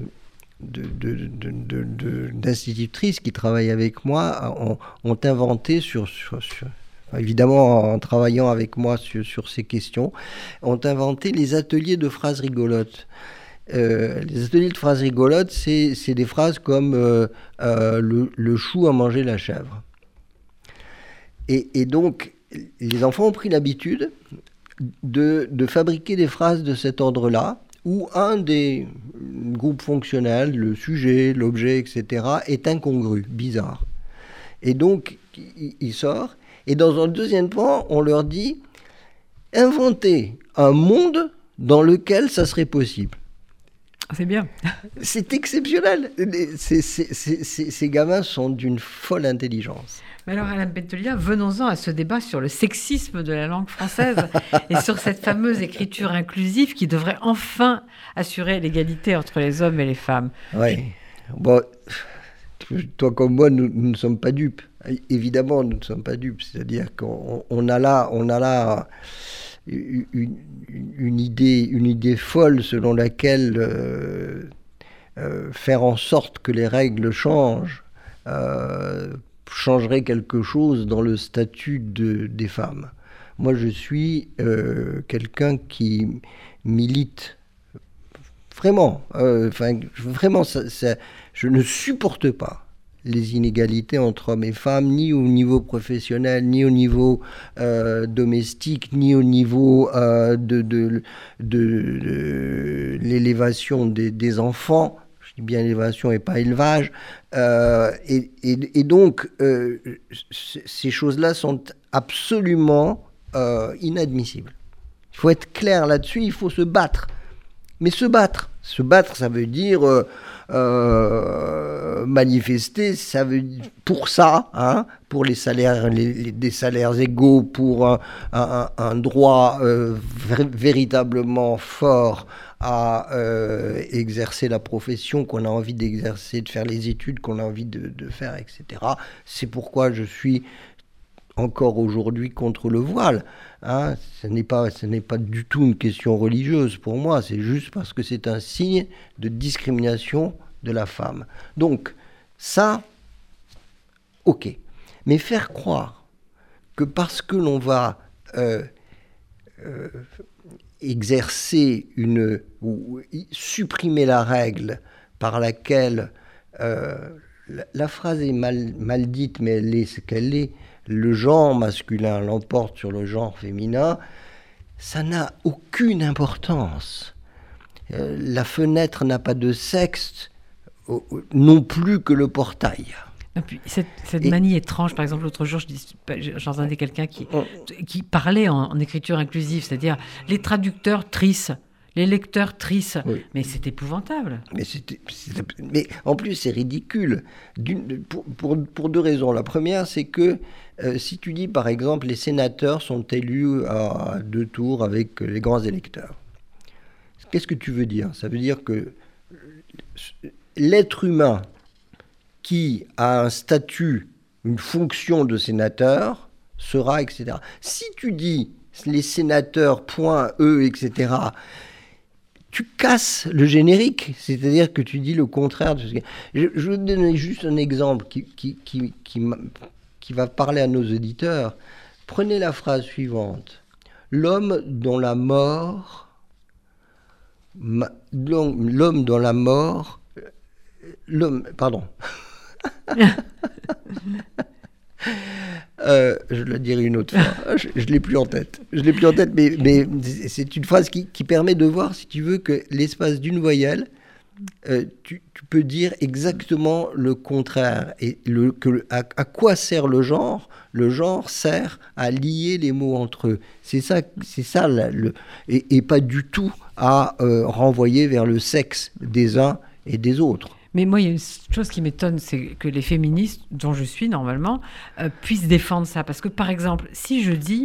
d'institutrices qui travaillent avec moi ont, inventé sur, sur évidemment en travaillant avec moi sur, ces questions, ont inventé les ateliers de phrases rigolotes. Euh, les ateliers de phrases rigolotes, c'est des phrases comme euh, euh, le, chou a mangé la chèvre. Et, donc, les enfants ont pris l'habitude de, de, fabriquer des phrases de cet ordre-là, où un des groupes fonctionnels, le sujet, l'objet, etc., est incongru, bizarre. Et donc, il sort, et dans un deuxième point, on leur dit inventer un monde dans lequel ça serait possible.
C'est bien.
C'est exceptionnel. ces gamins sont d'une folle intelligence.
Mais alors, Alain Bentelia, venons-en à ce débat sur le sexisme de la langue française et sur cette fameuse écriture inclusive qui devrait enfin assurer l'égalité entre les hommes et les femmes.
Oui. Bon, toi comme moi, nous, ne sommes pas dupes. Évidemment, nous ne sommes pas dupes. C'est-à-dire qu'on a là, on a là une, idée, une idée folle selon laquelle euh, euh, faire en sorte que les règles changent euh, changerait quelque chose dans le statut de, des femmes. Moi, je suis quelqu'un qui milite vraiment, enfin, vraiment, je ne supporte pas les inégalités entre hommes et femmes, ni au niveau professionnel, ni au niveau euh, domestique, ni au niveau euh, de, l'élévation des, enfants. Je dis bien élévation et pas élevage. Euh, et, et, donc, ces choses-là sont absolument inadmissibles. Il faut être clair là-dessus, il faut se battre. Mais se battre, se battre, ça veut dire euh, manifester, ça veut pour ça, hein, pour les salaires, des salaires égaux, pour un, droit euh, véritablement fort à euh, exercer la profession qu'on a envie d'exercer, de faire les études qu'on a envie de faire, etc. C'est pourquoi je suis encore aujourd'hui contre le voile. Hein. Ce n'est pas, ce n'est pas du tout une question religieuse pour moi, c'est juste parce que c'est un signe de discrimination de la femme. Donc, ça, ok. Mais faire croire que parce que l'on va euh, euh, exercer une ou supprimer la règle par laquelle euh, la, phrase est mal, mal dite, mais elle est ce qu'elle est le genre masculin l'emporte sur le genre féminin, ça n'a aucune importance. Euh, la fenêtre n'a pas de sexe non plus que le portail.
cette, manie étrange, par exemple, l'autre jour, j'entendais quelqu'un qui, qui parlait en, écriture inclusive, c'est-à-dire les traducteurs trissent les lecteurs trissent. Mais c'est épouvantable.
Mais, mais, en plus, c'est ridicule. Pour, pour, deux raisons. La première, c'est que euh, si tu dis, par exemple, les sénateurs sont élus à deux tours avec les grands électeurs, qu'est-ce que tu veux dire? Ça veut dire que l'être humain qui a un statut, une fonction de sénateur, sera, etc. Si tu dis les sénateurs, point, eux, etc., tu casses le générique, c'est-à-dire que tu dis le contraire de ce que... Je, je vais donner juste un exemple qui, qui, va parler à nos auditeurs. Prenez la phrase suivante. L'homme dont la mort... L'homme dont la mort... L'homme... Pardon. Euh, je le dirai une autre fois. je ne l'ai plus en tête. Je l'ai plus en tête, mais, mais c'est une phrase qui, qui, permet de voir, si tu veux, que l'espace d'une voyelle, euh, tu, tu, peux dire exactement le contraire. Et le, que, à, quoi sert le genre? Le genre sert à lier les mots entre eux. C'est ça, c'est ça, le, et, et, pas du tout à euh, renvoyer vers le sexe des uns et des autres.
Mais moi, il y a une chose qui m'étonne, c'est que les féministes, dont je suis normalement, euh, puissent défendre ça. Parce que, par exemple, si je dis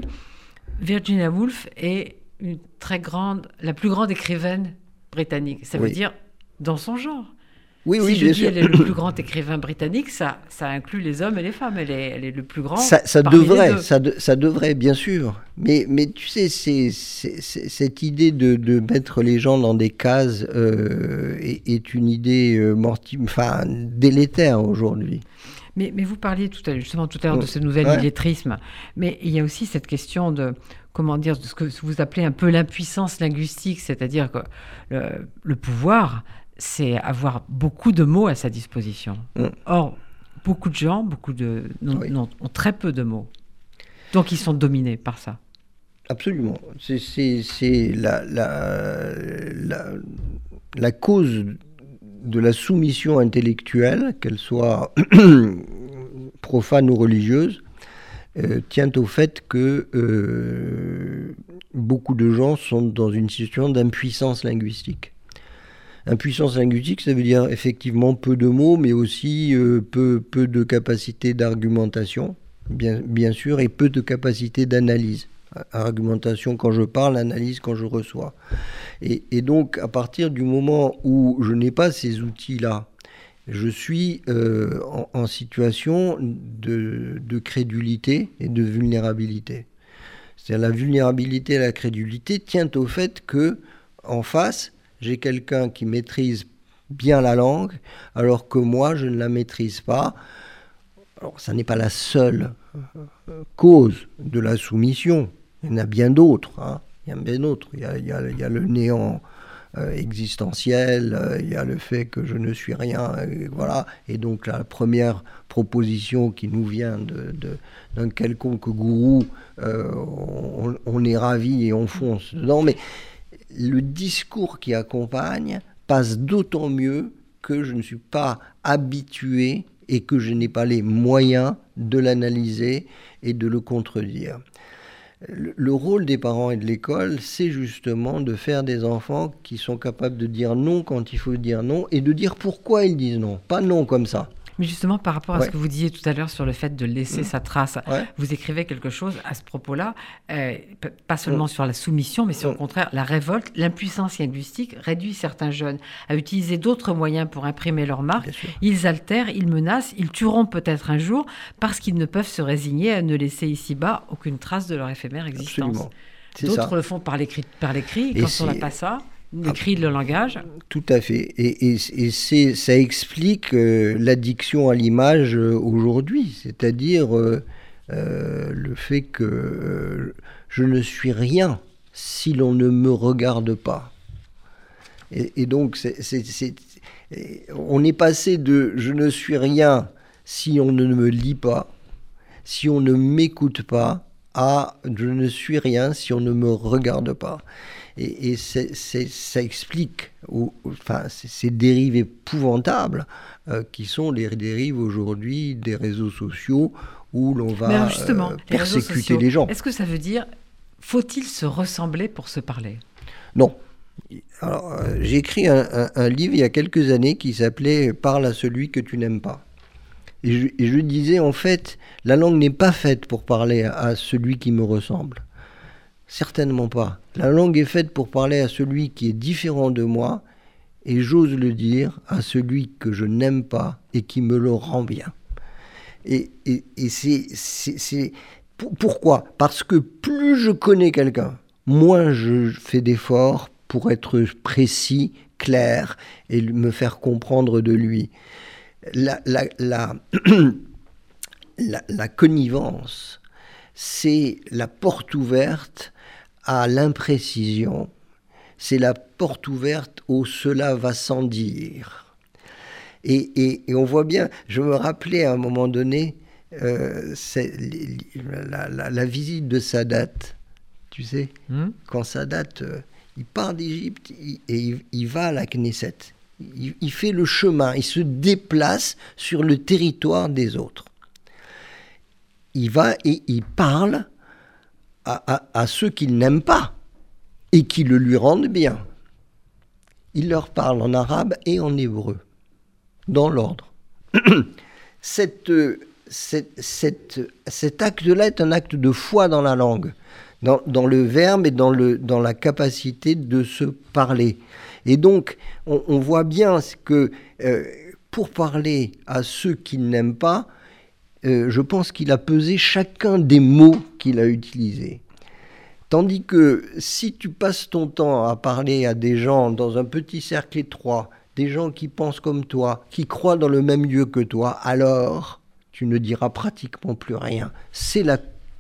Virginia Woolf est une très grande, la plus grande écrivaine britannique, ça veut dire dans son genre.
Oui,
si
oui,
je dis elle est le plus grand écrivain britannique, ça, ça inclut les hommes et les femmes. Elle est, elle est le plus grand.
Ça, ça devrait, ça, ça, devrait, bien sûr. Mais, mais tu sais, c'est, cette idée de, de, mettre les gens dans des cases euh, est, une idée euh, enfin, délétère aujourd'hui.
Mais, mais, vous parliez tout à, justement tout à l'heure de ce nouvel illettrisme. Mais il y a aussi cette question de, comment dire, de ce que vous appelez un peu l'impuissance linguistique, c'est-à-dire que le, le pouvoir c'est avoir beaucoup de mots à sa disposition. Mm. Or, beaucoup de gens, beaucoup de, ont très peu de mots. Donc, ils sont dominés par ça.
Absolument. C'est la, la, la, la, cause de la soumission intellectuelle, qu'elle soit profane ou religieuse, euh, tient au fait que euh, beaucoup de gens sont dans une situation d'impuissance linguistique. Impuissance linguistique, ça veut dire effectivement peu de mots, mais aussi euh, peu, peu de capacité d'argumentation, bien, sûr, et peu de capacité d'analyse. Argumentation quand je parle, analyse quand je reçois. Et, donc, à partir du moment où je n'ai pas ces outils-là, je suis euh, en, en, situation de, de, crédulité et de vulnérabilité. C'est-à-dire la vulnérabilité et la crédulité tient au fait que en face, j'ai quelqu'un qui maîtrise bien la langue, alors que moi, je ne la maîtrise pas. Alors, ça n'est pas la seule euh, cause de la soumission. Il y en a bien d'autres. Hein. Il y en a bien d'autres. Il, y a, le néant euh, existentiel, euh, il y a le fait que je ne suis rien, euh, voilà. Et donc la première proposition qui nous vient d'un quelconque gourou, on, on, est ravi et on fonce dedans. Mais le discours qui accompagne passe d'autant mieux que je ne suis pas habitué et que je n'ai pas les moyens de l'analyser et de le contredire le rôle des parents et de l'école, c'est justement de faire des enfants qui sont capables de dire non quand il faut dire non et de dire pourquoi ils disent non. Pas non comme ça.
Mais justement, par rapport à ce que vous disiez tout à l'heure sur le fait de laisser mmh. sa trace, vous écrivez quelque chose à ce propos-là, euh, pas seulement mmh. sur la soumission, mais sur mmh. contraire, la révolte, l'impuissance linguistique réduit certains jeunes à utiliser d'autres moyens pour imprimer leur marque. Ils altèrent, ils menacent, ils tueront peut-être un jour parce qu'ils ne peuvent se résigner à ne laisser ici-bas aucune trace de leur éphémère existence. D'autres le font par l'écrit, par l'écrit. Quand on n'a pas ça, écrit le langage.
Tout à fait. Et, c'est, ça explique euh, l'addiction à l'image euh, aujourd'hui, c'est-à-dire euh, le fait que je ne suis rien si l'on ne me regarde pas. Et, donc, on est passé de je ne suis rien si on ne me lit pas, si on ne m'écoute pas, à je ne suis rien si on ne me regarde pas. Et, ça explique enfin, ces dérives épouvantables euh, qui sont les dérives aujourd'hui des réseaux sociaux où l'on va euh, persécuter les, gens.
Est-ce que ça veut dire faut-il se ressembler pour se parler?
Non. Alors, euh, j'ai écrit un, livre il y a quelques années qui s'appelait Parle à celui que tu n'aimes pas. Et je, et je, disais, en fait, la langue n'est pas faite pour parler à celui qui me ressemble. Certainement pas. La langue est faite pour parler à celui qui est différent de moi, et j'ose le dire à celui que je n'aime pas et qui me le rend bien. Et, c'est. Pourquoi? Parce que plus je connais quelqu'un, moins je fais d'efforts pour être précis, clair et me faire comprendre de lui. La connivence, c'est la porte ouverte à l'imprécision, c'est la porte ouverte au cela va sans dire. Et, on voit bien, je me rappelais à un moment donné euh, la, visite de Sadat, tu sais, hmm? quand Sadat, euh, il part d'Égypte et il, va à la Knesset. Il, fait le chemin, il se déplace sur le territoire des autres. Il va et il parle à, ceux qu'il n'aime pas et qui le lui rendent bien. Il leur parle en arabe et en hébreu, dans l'ordre. cette, cet acte-là est un acte de foi dans la langue, dans, le verbe et dans, le, dans la capacité de se parler. Et donc, on, voit bien que euh, pour parler à ceux qu'il n'aime pas, euh, je pense qu'il a pesé chacun des mots qu'il a utilisés. Tandis que si tu passes ton temps à parler à des gens dans un petit cercle étroit, des gens qui pensent comme toi, qui croient dans le même lieu que toi, alors tu ne diras pratiquement plus rien. C'est la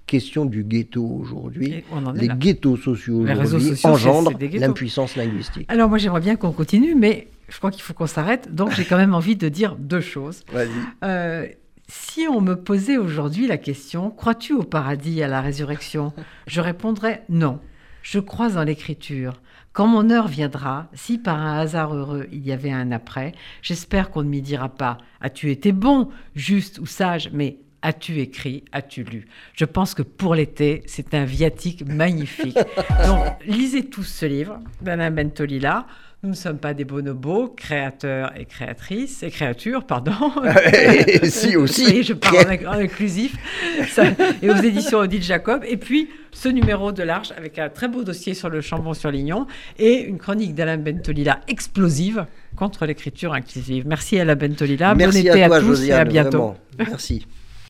question du ghetto aujourd'hui. Les ghettos sociaux aujourd'hui engendrent l'impuissance linguistique.
Alors moi j'aimerais bien qu'on continue, mais je crois qu'il faut qu'on s'arrête. Donc j'ai quand même envie de dire deux choses.
Vas-y.
Euh, si on me posait aujourd'hui la question, crois-tu au paradis et à la résurrection? Je répondrais non. Je crois en l'écriture. Quand mon heure viendra, si par un hasard heureux il y avait un après, j'espère qu'on ne m'y dira pas As-tu été bon, juste ou sage, mais As-tu écrit As-tu lu? Je pense que pour l'été, c'est un viatique magnifique. Donc, lisez tous ce livre d'Alain Bentolila. Nous ne sommes pas des bonobos, créateurs et créatrices, et créatures, pardon.
si aussi.
Oui, je parle en inclusif. Ça, et aux éditions Odile Jacob. Et puis, ce numéro de l'Arche avec un très beau dossier sur le Chambon-sur-Lignon et une chronique d'Alain Bentolila explosive contre l'écriture inclusive. Merci Alain Bentolila.
Merci
bon été
à, toi,
tous
Josiane,
et à bientôt.
Vraiment. Merci.